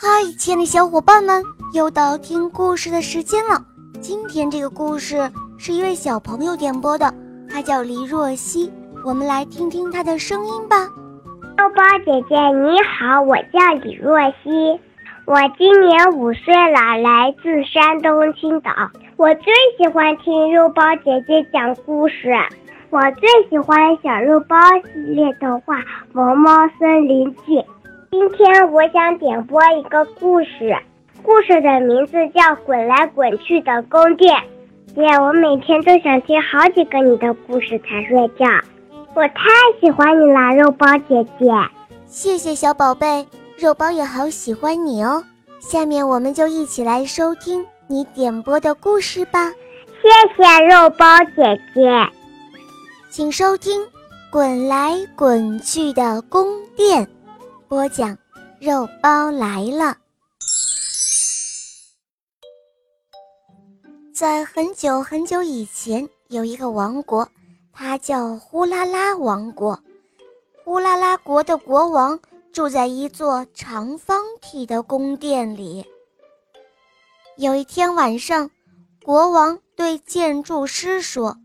嗨，亲爱的小伙伴们，又到听故事的时间了。今天这个故事是一位小朋友点播的，他叫黎若曦。我们来听听他的声音吧。肉包姐姐你好，我叫李若曦，我今年五岁了，来自山东青岛。我最喜欢听肉包姐姐讲故事，我最喜欢小肉包系列童话《萌猫森林记》。今天我想点播一个故事，故事的名字叫《滚来滚去的宫殿》。姐，我每天都想听好几个你的故事才睡觉，我太喜欢你了，肉包姐姐。谢谢小宝贝，肉包也好喜欢你哦。下面我们就一起来收听你点播的故事吧。谢谢肉包姐姐，请收听《滚来滚去的宫殿》。播讲，肉包来了。在很久很久以前，有一个王国，它叫呼啦啦王国。呼啦啦国的国王住在一座长方体的宫殿里。有一天晚上，国王对建筑师说：“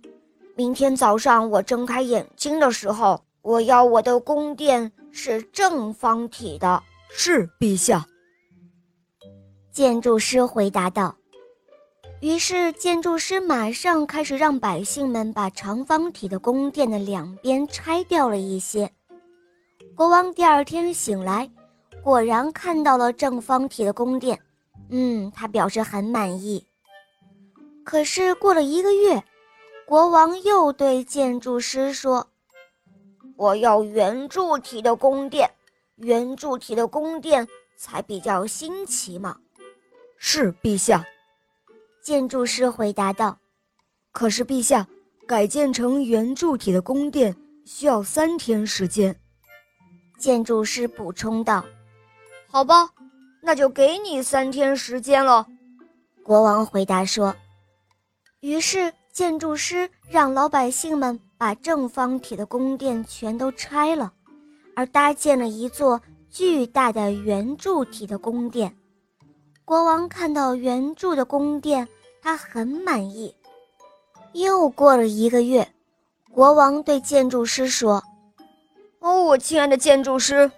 明天早上我睁开眼睛的时候，我要我的宫殿。”是正方体的，是陛下。建筑师回答道。于是，建筑师马上开始让百姓们把长方体的宫殿的两边拆掉了一些。国王第二天醒来，果然看到了正方体的宫殿。嗯，他表示很满意。可是过了一个月，国王又对建筑师说。我要圆柱体的宫殿，圆柱体的宫殿才比较新奇嘛。是陛下，建筑师回答道。可是陛下，改建成圆柱体的宫殿需要三天时间。建筑师补充道。好吧，那就给你三天时间了。国王回答说。于是建筑师让老百姓们。把正方体的宫殿全都拆了，而搭建了一座巨大的圆柱体的宫殿。国王看到圆柱的宫殿，他很满意。又过了一个月，国王对建筑师说：“哦，我亲爱的建筑师，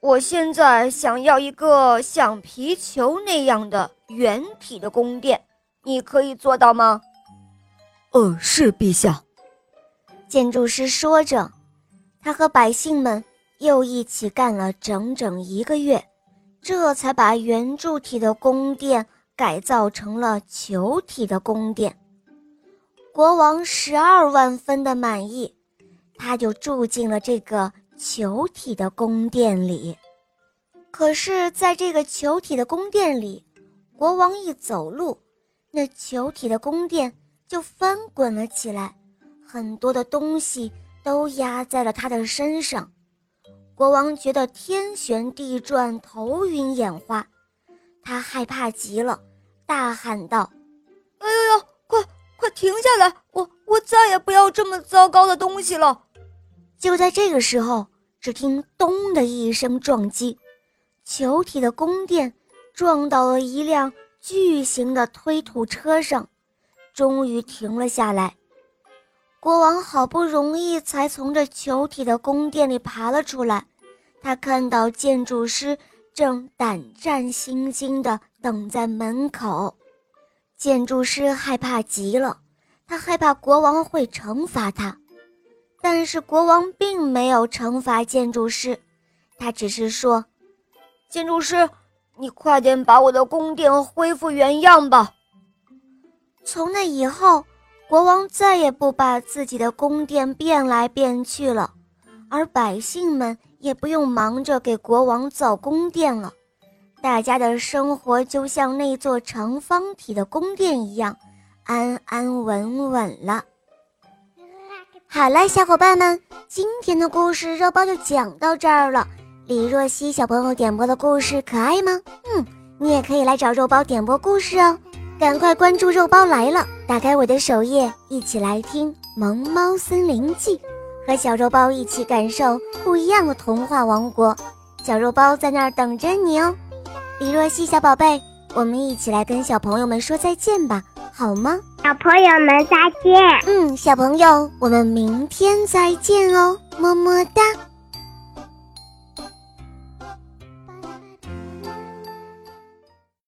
我现在想要一个像皮球那样的圆体的宫殿，你可以做到吗？”“呃，是陛下。”建筑师说着，他和百姓们又一起干了整整一个月，这才把圆柱体的宫殿改造成了球体的宫殿。国王十二万分的满意，他就住进了这个球体的宫殿里。可是，在这个球体的宫殿里，国王一走路，那球体的宫殿就翻滚了起来。很多的东西都压在了他的身上，国王觉得天旋地转、头晕眼花，他害怕极了，大喊道：“哎呦呦，快快停下来！我我再也不要这么糟糕的东西了！”就在这个时候，只听“咚”的一声撞击，球体的宫殿撞到了一辆巨型的推土车上，终于停了下来。国王好不容易才从这球体的宫殿里爬了出来，他看到建筑师正胆战心惊地等在门口。建筑师害怕极了，他害怕国王会惩罚他，但是国王并没有惩罚建筑师，他只是说：“建筑师，你快点把我的宫殿恢复原样吧。”从那以后。国王再也不把自己的宫殿变来变去了，而百姓们也不用忙着给国王造宫殿了，大家的生活就像那座长方体的宫殿一样，安安稳稳了。好了，小伙伴们，今天的故事肉包就讲到这儿了。李若曦小朋友点播的故事可爱吗？嗯，你也可以来找肉包点播故事哦。赶快关注肉包来了！打开我的首页，一起来听《萌猫森林记》，和小肉包一起感受不一样的童话王国。小肉包在那儿等着你哦！李若曦小宝贝，我们一起来跟小朋友们说再见吧，好吗？小朋友们再见。嗯，小朋友，我们明天再见哦，么么哒。